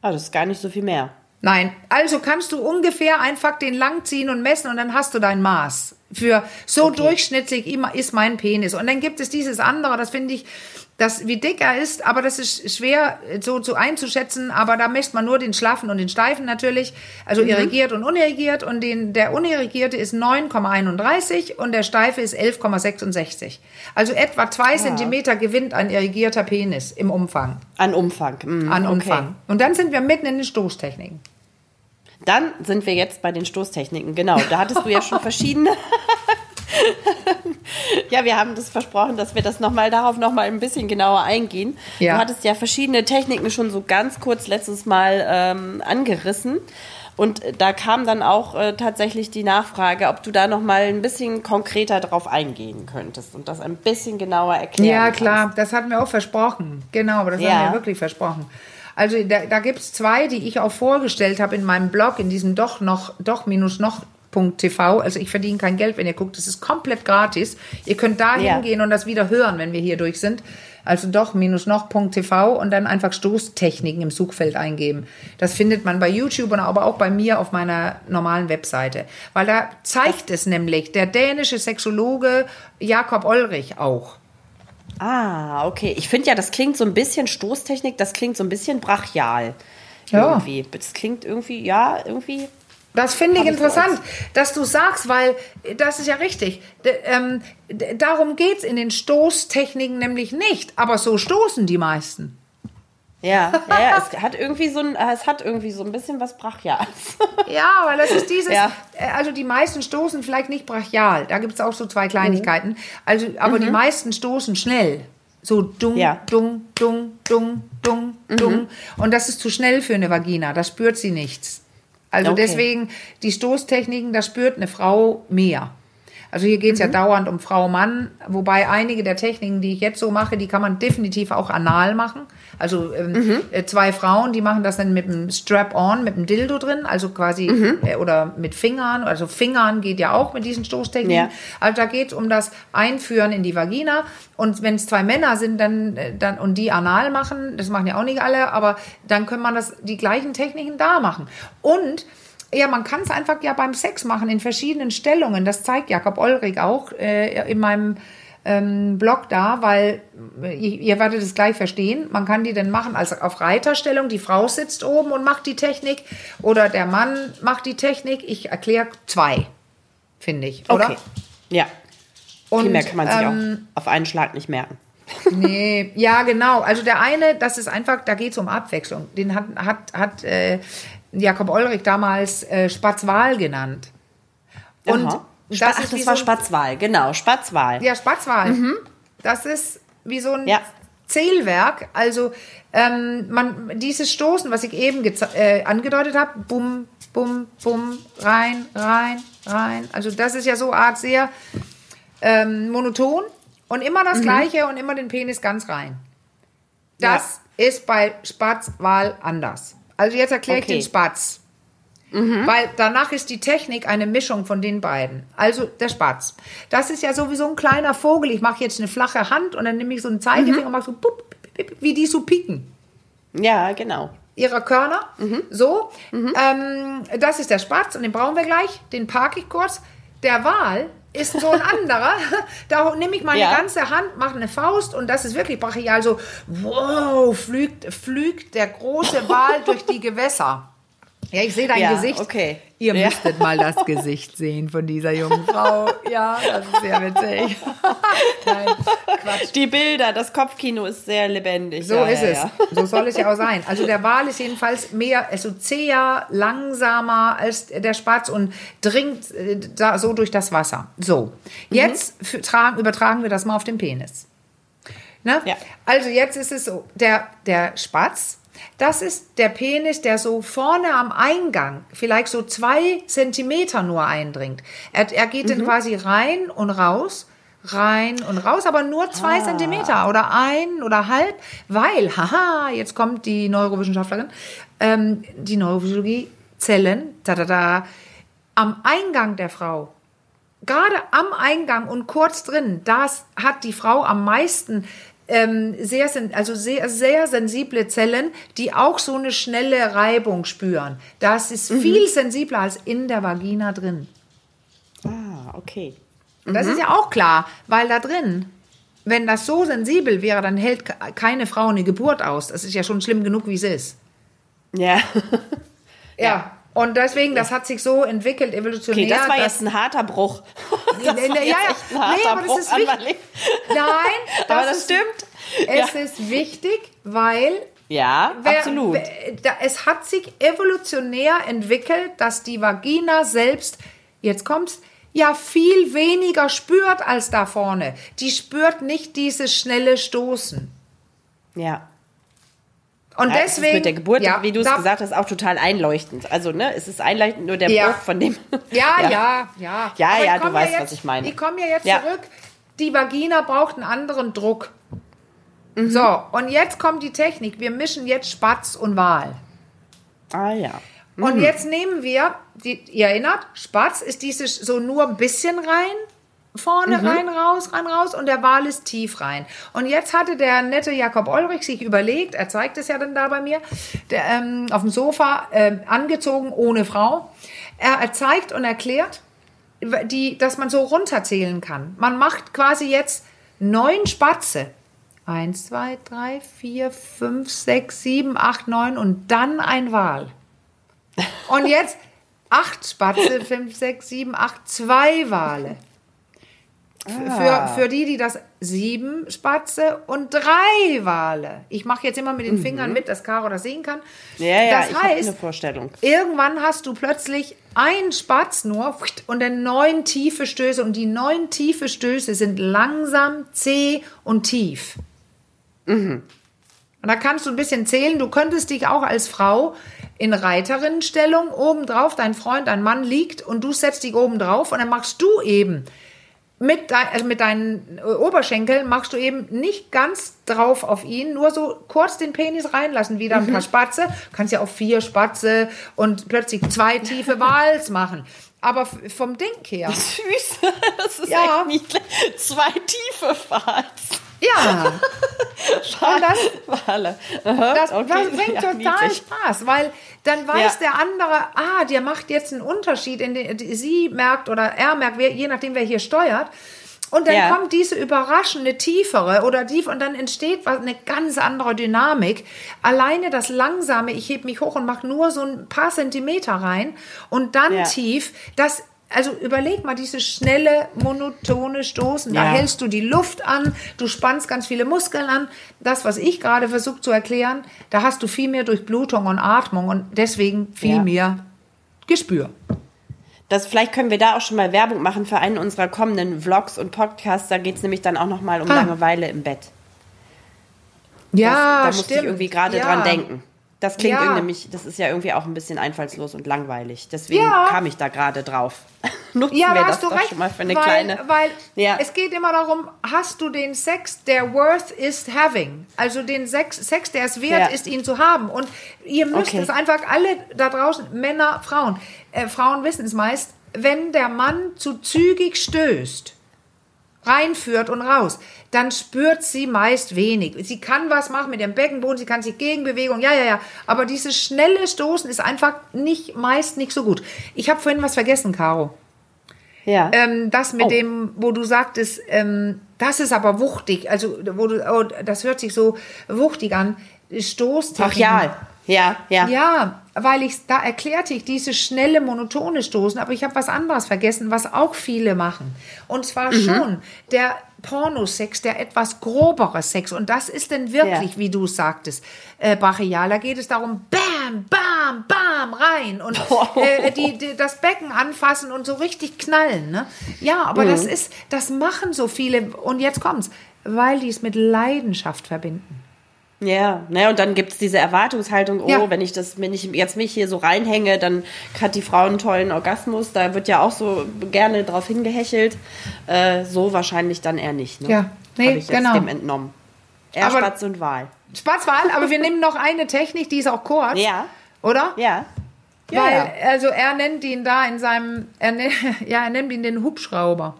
Ah, das ist gar nicht so viel mehr. Nein, also kannst du ungefähr einfach den lang ziehen und messen und dann hast du dein Maß. Für so okay. durchschnittlich ist mein Penis. Und dann gibt es dieses andere, das finde ich, das wie dick er ist, aber das ist schwer so, so einzuschätzen, aber da misst man nur den schlaffen und den steifen natürlich, also mhm. irrigiert und unirrigiert und den, der unirrigierte ist 9,31 und der steife ist 11,66. Also etwa zwei ja. Zentimeter gewinnt ein irrigierter Penis im Umfang. An Umfang. Mhm. An Umfang. Okay. Und dann sind wir mitten in den Stoßtechniken. Dann sind wir jetzt bei den Stoßtechniken. Genau, da hattest du ja schon verschiedene. <laughs> ja, wir haben das versprochen, dass wir das noch mal darauf noch mal ein bisschen genauer eingehen. Ja. Du hattest ja verschiedene Techniken schon so ganz kurz letztes Mal ähm, angerissen. Und da kam dann auch äh, tatsächlich die Nachfrage, ob du da noch mal ein bisschen konkreter drauf eingehen könntest und das ein bisschen genauer erklären Ja, klar, kannst. das hatten wir auch versprochen. Genau, das ja. haben wir wirklich versprochen. Also da, da gibt es zwei, die ich auch vorgestellt habe in meinem Blog, in diesem doch noch, doch minus noch TV. Also ich verdiene kein Geld, wenn ihr guckt. Das ist komplett gratis. Ihr könnt da hingehen ja. und das wieder hören, wenn wir hier durch sind. Also doch minus noch.tv und dann einfach Stoßtechniken im Suchfeld eingeben. Das findet man bei YouTube und aber auch bei mir auf meiner normalen Webseite. Weil da zeigt es nämlich der dänische Sexologe Jakob Olrich auch. Ah, okay. Ich finde ja, das klingt so ein bisschen Stoßtechnik, das klingt so ein bisschen brachial. Ja. Irgendwie. Das klingt irgendwie, ja, irgendwie. Das finde ich interessant, dass du sagst, weil das ist ja richtig. D ähm, darum geht es in den Stoßtechniken nämlich nicht, aber so stoßen die meisten. Ja, ja, ja, es hat irgendwie so ein, es hat irgendwie so ein bisschen was Brachials. <laughs> ja, weil das ist dieses, ja. Äh, also die meisten stoßen vielleicht nicht brachial, da gibt es auch so zwei Kleinigkeiten, mhm. also, aber mhm. die meisten stoßen schnell. So dung, ja. dung, dung, dung, dung, mhm. dung. Und das ist zu schnell für eine Vagina, da spürt sie nichts. Also okay. deswegen, die Stoßtechniken, da spürt eine Frau mehr. Also hier geht es ja dauernd um Frau, Mann, wobei einige der Techniken, die ich jetzt so mache, die kann man definitiv auch anal machen. Also ähm, äh, zwei Frauen, die machen das dann mit einem Strap-on, mit einem Dildo drin, also quasi äh, oder mit Fingern, also Fingern geht ja auch mit diesen Stoßtechniken. Ja. Also da geht es um das Einführen in die Vagina. Und wenn es zwei Männer sind, dann, äh, dann und die anal machen, das machen ja auch nicht alle, aber dann kann man das die gleichen Techniken da machen. Und ja, man kann es einfach ja beim Sex machen in verschiedenen Stellungen. Das zeigt Jakob Olrik auch äh, in meinem ähm, Blog da, weil äh, ihr, ihr werdet es gleich verstehen. Man kann die dann machen als auf Reiterstellung. Die Frau sitzt oben und macht die Technik oder der Mann macht die Technik. Ich erkläre zwei, finde ich, oder? Okay. Ja. Und, Viel mehr kann man sich ähm, auch auf einen Schlag nicht merken. Nee, ja, genau. Also der eine, das ist einfach, da geht es um Abwechslung. Den hat, hat, hat äh, Jakob Olrich damals äh, Spatzwal genannt. Und Aha. das Ach, das war so Spatzwahl, genau, Spatzwahl. Ja, Spatzwal. Das ist wie so ein Ja. Zählwerk. Also ähm, man dieses Stoßen, was ich eben äh, angedeutet habe, bum, bum, bum, rein, rein, rein. Also das ist ja so Art sehr ähm, monoton und immer das Gleiche und immer den Penis ganz rein. Das ist bei Spatzwal anders. Also jetzt erkläre ich Okay. den Spatz. Weil danach ist die Technik eine Mischung von den beiden. Also der Spatz. Das ist ja sowieso ein kleiner Vogel. Ich mache jetzt eine flache Hand und dann nehme ich so einen Zeigefinger und mache so, pup, pip, pip, wie die so pieken Ja, genau. ihrer Körner. So, ähm, das ist der Spatz und den brauchen wir gleich. Den parke ich kurz. Der Wal ist so ein anderer. da nehme ich meine Ja. ganze Hand, mache eine Faust und das ist wirklich brachial. So, wow, flügt, flügt der große Wal <laughs> durch die Gewässer. Ja, ich sehe dein Ja, Gesicht. okay. Ihr Ja. müsstet mal das Gesicht sehen von dieser jungen Frau. Ja, das ist sehr witzig. <laughs> Nein, Quatsch. Die Bilder, das Kopfkino ist sehr lebendig. So ja, ist es. So soll es ja auch sein. Also der Wal ist jedenfalls mehr, also zäher, langsamer als der Spatz und dringt äh, da so durch das Wasser. So, jetzt für, tragen, übertragen wir das mal auf den Penis. Ne? Ja. Also jetzt ist es so, der, der Spatz, das ist der Penis, der so vorne am Eingang vielleicht so zwei Zentimeter nur eindringt. Er, er geht dann quasi rein und raus, rein und raus, aber nur zwei Zentimeter oder ein oder halb, weil, <laughs> haha, jetzt kommt die Neurowissenschaftlerin, ähm, die Neurophysiologie, Zellen, da, da, da, am Eingang der Frau gerade am Eingang und kurz drin, das hat die Frau am meisten ähm, sehr, also sehr, sehr sensible Zellen, die auch so eine schnelle Reibung spüren. Das ist viel sensibler als in der Vagina drin. Ah, okay. Und das ist ja auch klar, weil da drin, wenn das so sensibel wäre, dann hält ke- keine Frau eine Geburt aus. Das ist ja schon schlimm genug, wie es ist. Ja. <laughs> Ja. Und deswegen, das hat sich so entwickelt, evolutionär. Okay, das war dass- jetzt ein harter Bruch. <laughs> Das war ja, ja. echt ein harter Nee, aber das Bruch ist an wichtig. <laughs> Nein, Aber das ist- stimmt. Es Ja. ist wichtig, weil Ja, wer- absolut. wer- es hat sich evolutionär entwickelt, dass die Vagina selbst, jetzt kommt's, ja viel weniger spürt als da vorne. Die spürt nicht dieses schnelle Stoßen. Ja. Und Ja, es deswegen. mit der Geburt, ja, wie du es gesagt hast, auch total einleuchtend. Also, ne, es ist einleuchtend, nur der Ja. Bruch von dem. <laughs> Ja, ja, ja. Ja, ja, du weißt, jetzt, was ich meine. Ich komme ja jetzt zurück. Die Vagina braucht einen anderen Druck. Mhm. So, und jetzt kommt die Technik. Wir mischen jetzt Spatz und Wal. Ah, ja. Und jetzt nehmen wir, die, ihr erinnert, Spatz ist dieses so nur ein bisschen rein, vorne rein, raus, rein, raus und der Wal ist tief rein. Und jetzt hatte der nette Jakob Olrich sich überlegt, er zeigt es ja dann da bei mir, der, ähm, auf dem Sofa, ähm, angezogen ohne Frau. Er, er zeigt und erklärt, die, dass man so runterzählen kann. Man macht quasi jetzt neun Spatze. Eins, zwei, drei, vier, fünf, sechs, sieben, acht, neun und dann ein Wal. <laughs> Und jetzt acht Spatze, fünf, sechs, sieben, acht, zwei Wale. Ah. Für, für die, die das sieben Spatze und drei Wale. Ich mache jetzt immer mit den Fingern mit, dass Caro das sehen kann. Mhm. Ja, ja, das ich heißt, eine Vorstellung. irgendwann hast du plötzlich ein Spatz nur und dann neun tiefe Stöße. Und die neun tiefe Stöße sind langsam, zäh und tief. Und da kannst du ein bisschen zählen. Du könntest dich auch als Frau in Reiterinnenstellung oben drauf, dein Freund, dein Mann liegt und du setzt dich oben drauf und dann machst du eben mit, dein, also mit deinen Oberschenkeln machst du eben nicht ganz drauf auf ihn, nur so kurz den Penis reinlassen, wieder ein paar Spatze. Kannst ja auch vier Spatze und plötzlich zwei tiefe <laughs> Wals machen. Aber vom Ding her. <laughs> Süß. Das ist ja. echt niedlich. Zwei tiefe Falls. Ja. Und das, Wale. das, okay. das bringt ja, total niedlich. Spaß, weil dann weiß ja. der andere, ah, der macht jetzt einen Unterschied, in den, sie merkt oder er merkt, je nachdem, wer hier steuert. Und dann ja. kommt diese überraschende tiefere oder tief und dann entsteht eine ganz andere Dynamik. Alleine das langsame, ich heb mich hoch und mache nur so ein paar Zentimeter rein und dann ja. tief, das also überleg mal, diese schnelle, monotone Stoßen, ja. da hältst du die Luft an, du spannst ganz viele Muskeln an. Das, was ich gerade versuche zu erklären, da hast du viel mehr Durchblutung und Atmung und deswegen viel ja. mehr Gespür. Das, vielleicht können wir da auch schon mal Werbung machen für einen unserer kommenden Vlogs und Podcasts. Da geht es nämlich dann auch noch mal um ah. Langeweile im Bett. Ja, das, da musste ich irgendwie gerade ja. dran denken. Das klingt ja. nämlich, das ist ja irgendwie auch ein bisschen einfallslos und langweilig. Deswegen ja. kam ich da gerade drauf. <laughs> Nutzen ja, wir das doch recht, schon mal für eine weil, kleine. Weil ja. es geht immer darum, hast du den Sex, der worth is having? Also den Sex, Sex der es wert ist, ihn zu haben. Und ihr müsst okay. es einfach alle da draußen, Männer, Frauen, äh, Frauen wissen es meist, wenn der Mann zu zügig stößt, reinführt und raus, dann spürt sie meist wenig. Sie kann was machen mit ihrem Beckenboden, sie kann sich Gegenbewegung, ja, ja, ja. Aber dieses schnelle Stoßen ist einfach nicht, meist nicht so gut. Ich habe vorhin was vergessen, Caro. Ja. Ähm, das mit oh. dem, wo du sagtest, ähm, das ist aber wuchtig, also wo du, oh, das hört sich so wuchtig an. Stoßtechniken. Brachial. Ja, ja. Ja, weil ich, da erklärte ich diese schnelle, monotone Stoßen, aber ich habe was anderes vergessen, was auch viele machen. Und zwar mhm. schon der Pornosex, der etwas grobere Sex. Und das ist denn wirklich, ja. wie du sagtest, äh, brachial. Da geht es darum, bam, bam, bam, rein und <laughs> äh, die, die, das Becken anfassen und so richtig knallen. Ne? Ja, aber mhm. das ist, das machen so viele. Und jetzt kommt's, weil die es mit Leidenschaft verbinden. Ja, ne, und dann gibt es diese Erwartungshaltung, oh, ja. wenn ich das, wenn ich jetzt mich hier so reinhänge, dann hat die Frau einen tollen Orgasmus. Da wird ja auch so gerne drauf hingehechelt. Äh, so wahrscheinlich dann eher nicht. Ne? Ja, nee, ich jetzt genau. dem entnommen. Eher aber, Spatz und Wahl. Spatzwahl, aber wir nehmen noch eine Technik, die ist auch kurz. Ja. Oder? Ja. Weil, ja. also er nennt ihn da in seinem, er, <laughs> ja, er nennt ihn den Hubschrauber.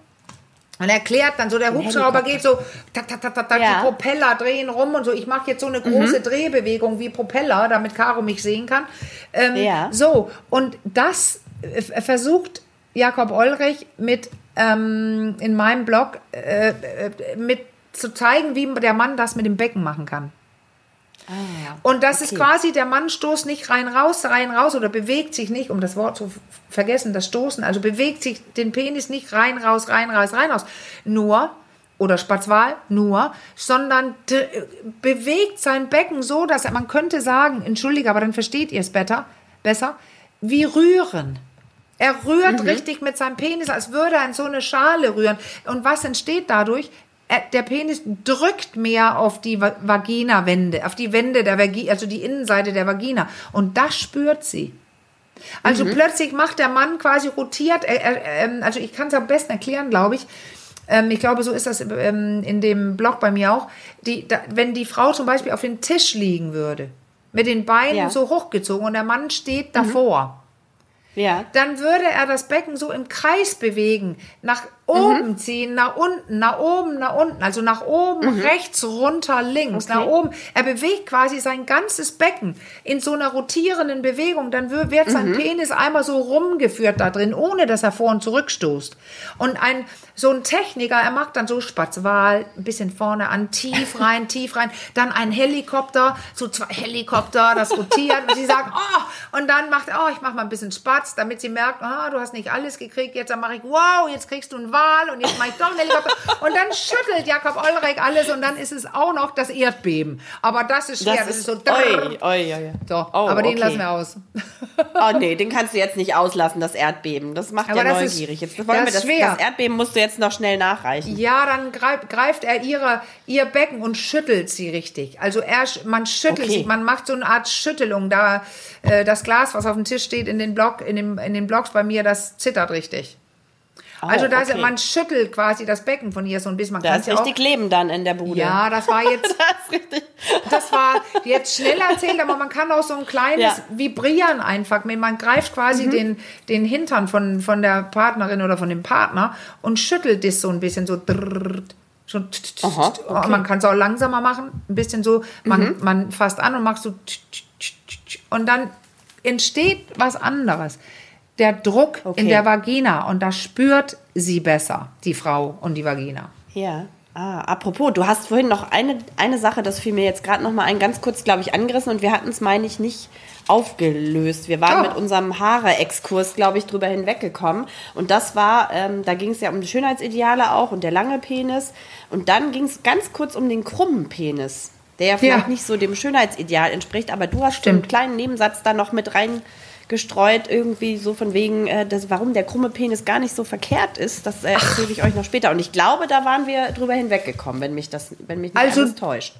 Und erklärt dann so, der Hubschrauber geht so, tak, tak, tak, tak, tak, ja. die Propeller drehen rum und so. Ich mache jetzt so eine große mhm. Drehbewegung wie Propeller, damit Caro mich sehen kann. Ähm, ja. So, und das äh, versucht Jakob Olrich mit ähm, in meinem Blog äh, äh, mit zu zeigen, wie der Mann das mit dem Becken machen kann. Ah, und das okay. ist quasi, der Mann stoßt nicht rein, raus, rein, raus oder bewegt sich nicht, um das Wort zu vergessen, das Stoßen, also bewegt sich den Penis nicht rein, raus, rein, raus, rein, raus. Nur, oder Spatzwahl, nur, sondern bewegt sein Becken so, dass er, man könnte sagen, entschuldige, aber dann versteht ihr es besser, besser, wie rühren. Er rührt mhm. richtig mit seinem Penis, als würde er in so eine Schale rühren. Und was entsteht dadurch? Der Penis drückt mehr auf die Vagina-Wände, auf die Wände der Vagina, also die Innenseite der Vagina. Und das spürt sie. Also mhm. plötzlich macht der Mann quasi rotiert, er, er, ähm, also ich kann es am besten erklären, glaube ich. Ähm, ich glaube, so ist das ähm, in dem Blog bei mir auch. Die, da, wenn die Frau zum Beispiel auf den Tisch liegen würde, mit den Beinen ja. so hochgezogen und der Mann steht davor, mhm. ja. dann würde er das Becken so im Kreis bewegen, nach oben mhm. ziehen, nach unten, nach oben, nach unten, also nach oben, mhm. rechts, runter, links, okay. nach oben. Er bewegt quasi sein ganzes Becken in so einer rotierenden Bewegung. Dann wird sein mhm. Penis einmal so rumgeführt da drin, ohne dass er vor und zurück stoßt. Und ein, so ein Techniker, er macht dann so Spatzwahl, ein bisschen vorne an, tief <laughs> rein, tief rein, dann ein Helikopter, so zwei Helikopter, das rotiert und sie sagt, oh, und dann macht er, oh, ich mach mal ein bisschen Spatz, damit sie merkt, ah, du hast nicht alles gekriegt, jetzt mache ich, wow, jetzt kriegst du ein Wal und jetzt mache ich doch einen Helikopter. Und dann schüttelt Jakob Olrek alles und dann ist es auch noch das Erdbeben. Aber das ist schwer. Das, das ist, so. Oi, oi, oi. So, oh, aber den okay. lassen wir aus. <laughs> Oh nee, den kannst du jetzt nicht auslassen, das Erdbeben. Das macht aber ja das neugierig. Ist, jetzt wollen das, wir das, das Erdbeben musst du jetzt noch schnell nachreichen. Ja, dann greift, greift er ihre, ihr Becken und schüttelt sie richtig. Also er, man schüttelt okay. sie, man macht so eine Art Schüttelung. Da äh, das Glas, was auf dem Tisch steht in den Block, in, dem, in den Blocks bei mir, das zittert richtig. Oh, also da okay. ist, man schüttelt quasi das Becken von ihr so ein bisschen. Man da ist ja richtig auch, Leben dann in der Bude. Ja, das war <laughs> jetzt, das das war jetzt schnell erzählt, aber man kann auch so ein kleines Ja. Vibrieren einfach. Man greift quasi Mhm. den, den Hintern von, von der Partnerin oder von dem Partner und schüttelt das so ein bisschen so. t- Aha, okay. Mhm. Man kann es auch langsamer machen, ein bisschen so. Man, man fasst an und macht so. Und dann entsteht was anderes. Der Druck Okay. in der Vagina und das spürt sie besser, die Frau und die Vagina. Ja. Ah, apropos, du hast vorhin noch eine, eine Sache, das fiel mir jetzt gerade noch mal ein, ganz kurz, glaube ich, angerissen und wir hatten es, meine ich, nicht aufgelöst. Wir waren Oh. mit unserem Haare-Exkurs, glaube ich, drüber hinweggekommen. Und das war, ähm, da ging es ja um die Schönheitsideale auch und der lange Penis. Und dann ging es ganz kurz um den krummen Penis, der ja vielleicht Ja. nicht so dem Schönheitsideal entspricht, aber du hast Stimmt. einen kleinen Nebensatz da noch mit rein gestreut, irgendwie so von wegen, äh, das, warum der krumme Penis gar nicht so verkehrt ist. Das äh, erzähle ich euch noch später. Und ich glaube, da waren wir drüber hinweggekommen, wenn mich das, wenn mich nicht Also- alles täuscht.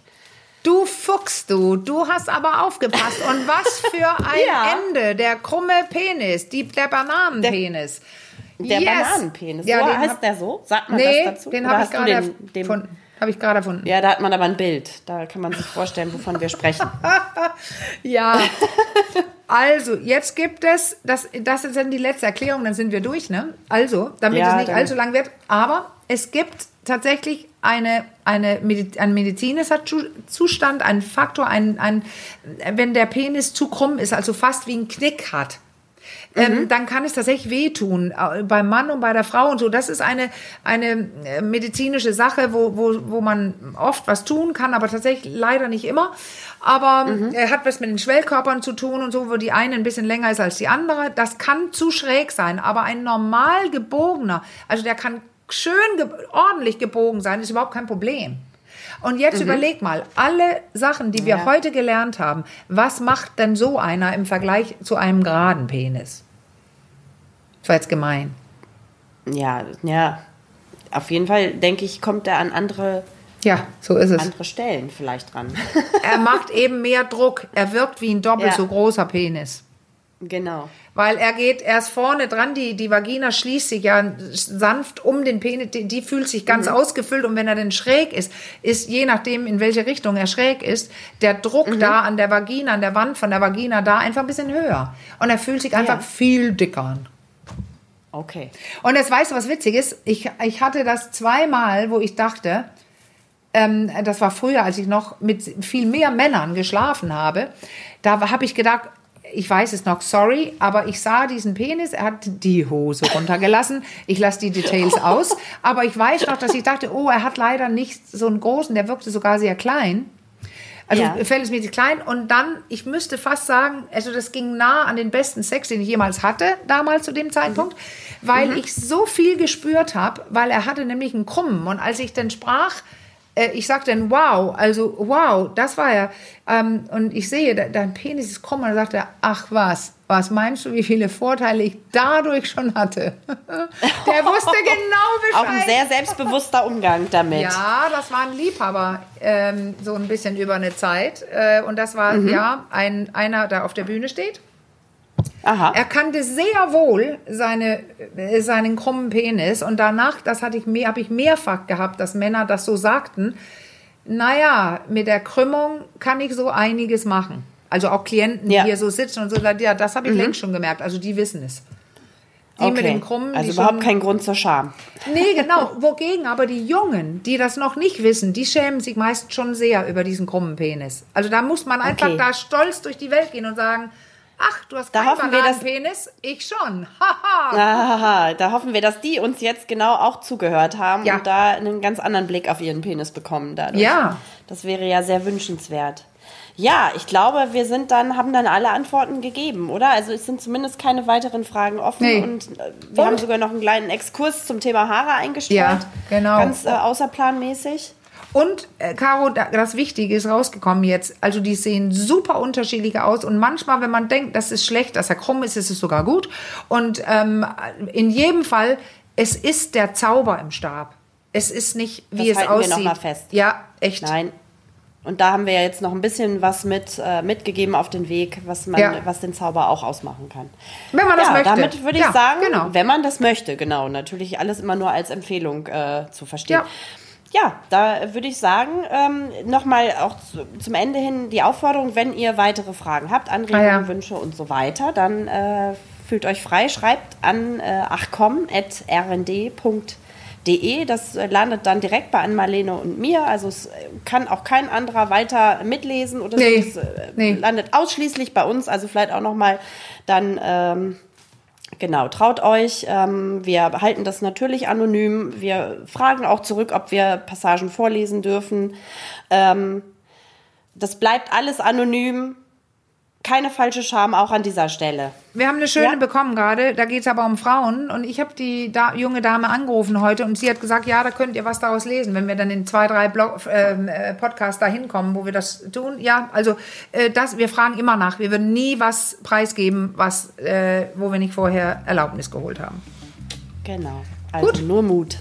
Du Fuchs, du, du hast aber aufgepasst. Und was für <laughs> ein Ja. Ende, der krumme Penis, die, der Bananenpenis. Der Yes. Bananenpenis, Ja, den heißt hab- der so? Sagt man Nee, das dazu? den habe ich gerade den- dem- erfunden. Habe ich gerade erfunden. Ja, da hat man aber ein Bild. Da kann man sich vorstellen, wovon wir sprechen. <laughs> Ja. <laughs> Also, jetzt gibt es, das, das ist dann die letzte Erklärung, dann sind wir durch, ne? Also, damit Ja, es nicht allzu lang wird, aber es gibt tatsächlich eine, eine, Medi- ein medizinischer Zu- Zustand, ein Faktor, ein, ein, wenn der Penis zu krumm ist, also fast wie ein Knick hat. Ähm, dann kann es tatsächlich wehtun, äh, beim Mann und bei der Frau und so. Das ist eine, eine äh, medizinische Sache, wo, wo, wo man oft was tun kann, aber tatsächlich leider nicht immer. Aber er hat was mit den Schwellkörpern zu tun und so, wo die eine ein bisschen länger ist als die andere. Das kann zu schräg sein, aber ein normal gebogener, also der kann schön ge ordentlich gebogen sein, ist überhaupt kein Problem. Und jetzt überleg mal, alle Sachen, die wir Ja. heute gelernt haben, was macht denn so einer im Vergleich zu einem geraden Penis? Das war jetzt gemein. Ja, ja. Auf jeden Fall, denke ich, kommt er an andere, Ja, so ist es. andere Stellen vielleicht dran. <laughs> Er macht eben mehr Druck. Er wirkt wie ein doppelt Ja. so großer Penis. genau. Weil er geht erst vorne dran, die, die Vagina schließt sich ja sanft um den Penis, die, die fühlt sich ganz ausgefüllt und wenn er denn schräg ist, ist je nachdem, in welche Richtung er schräg ist, der Druck da an der Vagina, an der Wand von der Vagina da einfach ein bisschen höher. Und er fühlt sich einfach Ja. viel dicker an. Okay. Und jetzt weißt du, was witzig ist? Ich, ich hatte das zweimal, wo ich dachte, ähm, das war früher, als ich noch mit viel mehr Männern geschlafen habe. Da habe ich gedacht, ich weiß es noch, sorry, aber ich sah diesen Penis, er hat die Hose runtergelassen. Ich lasse die Details aus. <laughs> Aber ich weiß noch, dass ich dachte, oh, er hat leider nicht so einen großen, der wirkte sogar sehr klein. Also Ja. verhältnismäßig klein. Und dann, ich müsste fast sagen, also das ging nah an den besten Sex, den ich jemals hatte, damals zu dem Zeitpunkt, weil ich so viel gespürt habe, weil er hatte nämlich einen Krummen. Und als ich dann sprach, äh, ich sagte dann, wow, also wow, das war ja, ähm, und ich sehe, de- dein Penis ist krumm. Und er sagte, ach was, was meinst du, wie viele Vorteile ich dadurch schon hatte? <laughs> Der wusste genau <laughs> Auch Bescheid. ein sehr selbstbewusster Umgang damit. Ja, das war ein Liebhaber, ähm, so ein bisschen über eine Zeit. Äh, und das war, Mhm. ja, ein, einer, der auf der Bühne steht. Aha. Er kannte sehr wohl seine, äh, seinen krummen Penis. Und danach, das hatte ich mehr, habe ich mehrfach gehabt, dass Männer das so sagten. Naja, mit der Krümmung kann ich so einiges machen. Also auch Klienten, die Ja. hier so sitzen und so, sagen, ja, das habe ich längst schon gemerkt. Also die wissen es. Die okay. mit den krummen, also die überhaupt schon, kein Grund zur Scham. Nee, <laughs> genau. Wogegen aber die Jungen, die das noch nicht wissen, die schämen sich meist schon sehr über diesen krummen Penis. Also da muss man einfach Okay. da stolz durch die Welt gehen und sagen, ach, du hast Da keinen hoffen wir, dass- Penis, ich schon. Haha. Aha, da hoffen wir, dass die uns jetzt genau auch zugehört haben Ja. und da einen ganz anderen Blick auf ihren Penis bekommen dadurch. Ja. Das wäre ja sehr wünschenswert. Ja, ich glaube, wir sind dann, haben dann alle Antworten gegeben, oder? Also es sind zumindest keine weiteren Fragen offen Nee. und äh, wir Und? haben sogar noch einen kleinen Exkurs zum Thema Haare eingestreut. Ja, genau. Ganz äh, außerplanmäßig. Und, äh, Caro, da- das Wichtige ist rausgekommen jetzt. Also die sehen super unterschiedlich aus. Und manchmal, wenn man denkt, das ist schlecht, dass er krumm ist, ist es sogar gut. Und ähm, in jedem Fall, es ist der Zauber im Stab. Es ist nicht, wie Das es halten wir aussieht. noch mal fest. Ja, echt. Nein. Und da haben wir ja jetzt noch ein bisschen was mit, äh, mitgegeben auf den Weg, was, man, Ja. was den Zauber auch ausmachen kann. Wenn man das ja, möchte. Damit würde ich Ja, sagen, genau. wenn man das möchte, genau. Natürlich alles immer nur als Empfehlung äh, zu verstehen. Ja. Ja, da würde ich sagen, ähm, nochmal auch zu, zum Ende hin die Aufforderung, wenn ihr weitere Fragen habt, Anregungen, Ah, ja. Wünsche und so weiter, dann äh, fühlt euch frei, schreibt an äh, achcom.rnd.de. Das äh, landet dann direkt bei Ann-Marlene und mir. Also es äh, kann auch kein anderer weiter mitlesen oder Nee, so. Es äh, nee. landet ausschließlich bei uns. Also vielleicht auch nochmal dann... Ähm, Genau, traut euch. Ähm, wir halten das natürlich anonym. Wir fragen auch zurück, ob wir Passagen vorlesen dürfen. Ähm, das bleibt alles anonym. Keine falsche Scham auch an dieser Stelle. Wir haben eine schöne Ja. bekommen gerade, da geht es aber um Frauen. Und ich habe die da, junge Dame angerufen heute und sie hat gesagt, ja, da könnt ihr was daraus lesen, wenn wir dann in zwei, drei Blog, ähm, äh, Podcasts da hinkommen, wo wir das tun. Ja, also äh, das, wir fragen immer nach. Wir würden nie was preisgeben, was, äh, wo wir nicht vorher Erlaubnis geholt haben. Genau. Also Gut. nur Mut.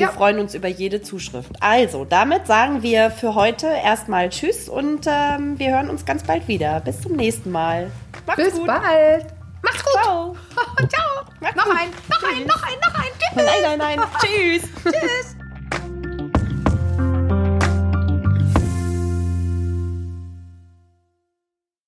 Wir Ja. freuen uns über jede Zuschrift. Also, damit sagen wir für heute erstmal Tschüss und ähm, wir hören uns ganz bald wieder. Bis zum nächsten Mal. Macht's Bis gut. bald. Macht's gut. Ciao. <laughs> Ciao. Macht's Noch gut. ein, noch ein, noch ein, noch ein. Tschüss. Nein, nein, nein. Tschüss. <laughs>